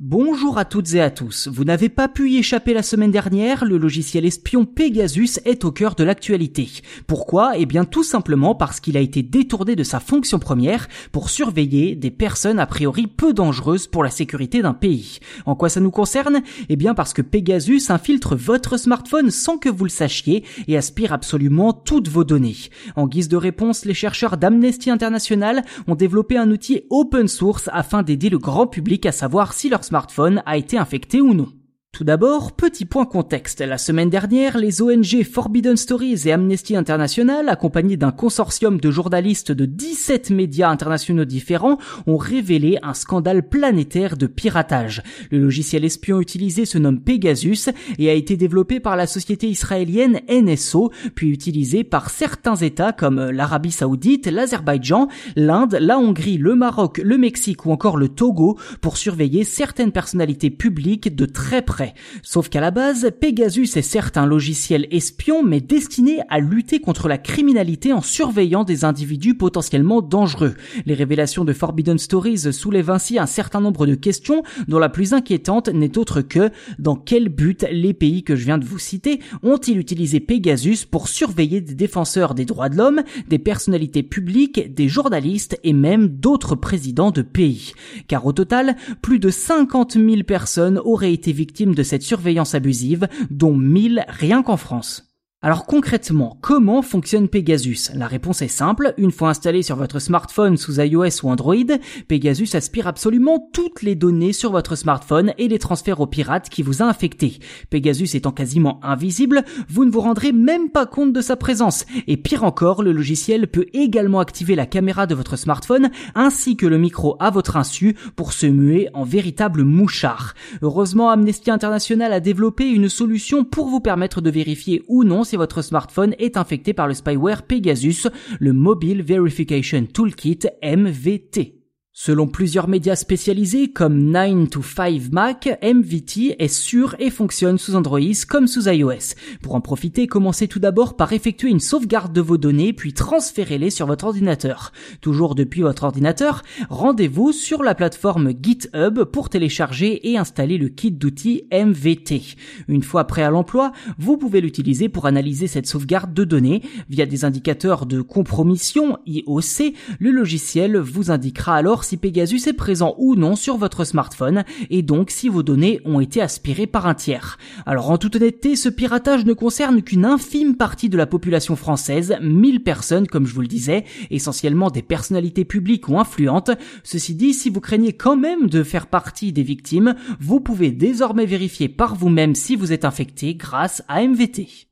Bonjour à toutes et à tous. Vous n'avez pas pu y échapper la semaine dernière, le logiciel espion Pegasus est au cœur de l'actualité. Pourquoi? Eh bien tout simplement parce qu'il a été détourné de sa fonction première pour surveiller des personnes a priori peu dangereuses pour la sécurité d'un pays. En quoi ça nous concerne? Eh bien parce que Pegasus infiltre votre smartphone sans que vous le sachiez et aspire absolument toutes vos données. En guise de réponse, les chercheurs d'Amnesty International ont développé un outil open source afin d'aider le grand public à savoir si leur smartphone a été infecté ou non. Tout d'abord, petit point contexte. La semaine dernière, les ONG Forbidden Stories et Amnesty International, accompagnés d'un consortium de journalistes de 17 médias internationaux différents, ont révélé un scandale planétaire de piratage. Le logiciel espion utilisé se nomme Pegasus et a été développé par la société israélienne NSO, puis utilisé par certains États comme l'Arabie Saoudite, l'Azerbaïdjan, l'Inde, la Hongrie, le Maroc, le Mexique ou encore le Togo pour surveiller certaines personnalités publiques de très près Sauf qu'à la base, Pegasus est certes un logiciel espion, mais destiné à lutter contre la criminalité en surveillant des individus potentiellement dangereux. Les révélations de Forbidden Stories soulèvent ainsi un certain nombre de questions, dont la plus inquiétante n'est autre que dans quel but les pays que je viens de vous citer ont-ils utilisé Pegasus pour surveiller des défenseurs des droits de l'homme, des personnalités publiques, des journalistes et même d'autres présidents de pays? Car au total, plus de 50 000 personnes auraient été victimes de cette surveillance abusive, dont 1000 rien qu'en France. Alors concrètement, comment fonctionne Pegasus? La réponse est simple, une fois installé sur votre smartphone sous iOS ou Android, Pegasus aspire absolument toutes les données sur votre smartphone et les transfère au pirate qui vous a infecté. Pegasus étant quasiment invisible, vous ne vous rendrez même pas compte de sa présence. Et pire encore, le logiciel peut également activer la caméra de votre smartphone ainsi que le micro à votre insu pour se muer en véritable mouchard. Heureusement, Amnesty International a développé une solution pour vous permettre de vérifier ou non votre smartphone est infecté par le spyware Pegasus, le Mobile Verification Toolkit MVT. Selon plusieurs médias spécialisés comme 9 to 5 Mac, MVT est sûr et fonctionne sous Android comme sous iOS. Pour en profiter, commencez tout d'abord par effectuer une sauvegarde de vos données puis transférez-les sur votre ordinateur. Toujours depuis votre ordinateur, rendez-vous sur la plateforme GitHub pour télécharger et installer le kit d'outils MVT. Une fois prêt à l'emploi, vous pouvez l'utiliser pour analyser cette sauvegarde de données via des indicateurs de compromission IOC. Le logiciel vous indiquera alors si Pegasus est présent ou non sur votre smartphone et donc si vos données ont été aspirées par un tiers. Alors en toute honnêteté, ce piratage ne concerne qu'une infime partie de la population française, 1000 personnes comme je vous le disais, essentiellement des personnalités publiques ou influentes. Ceci dit, si vous craignez quand même de faire partie des victimes, vous pouvez désormais vérifier par vous-même si vous êtes infecté grâce à MVT.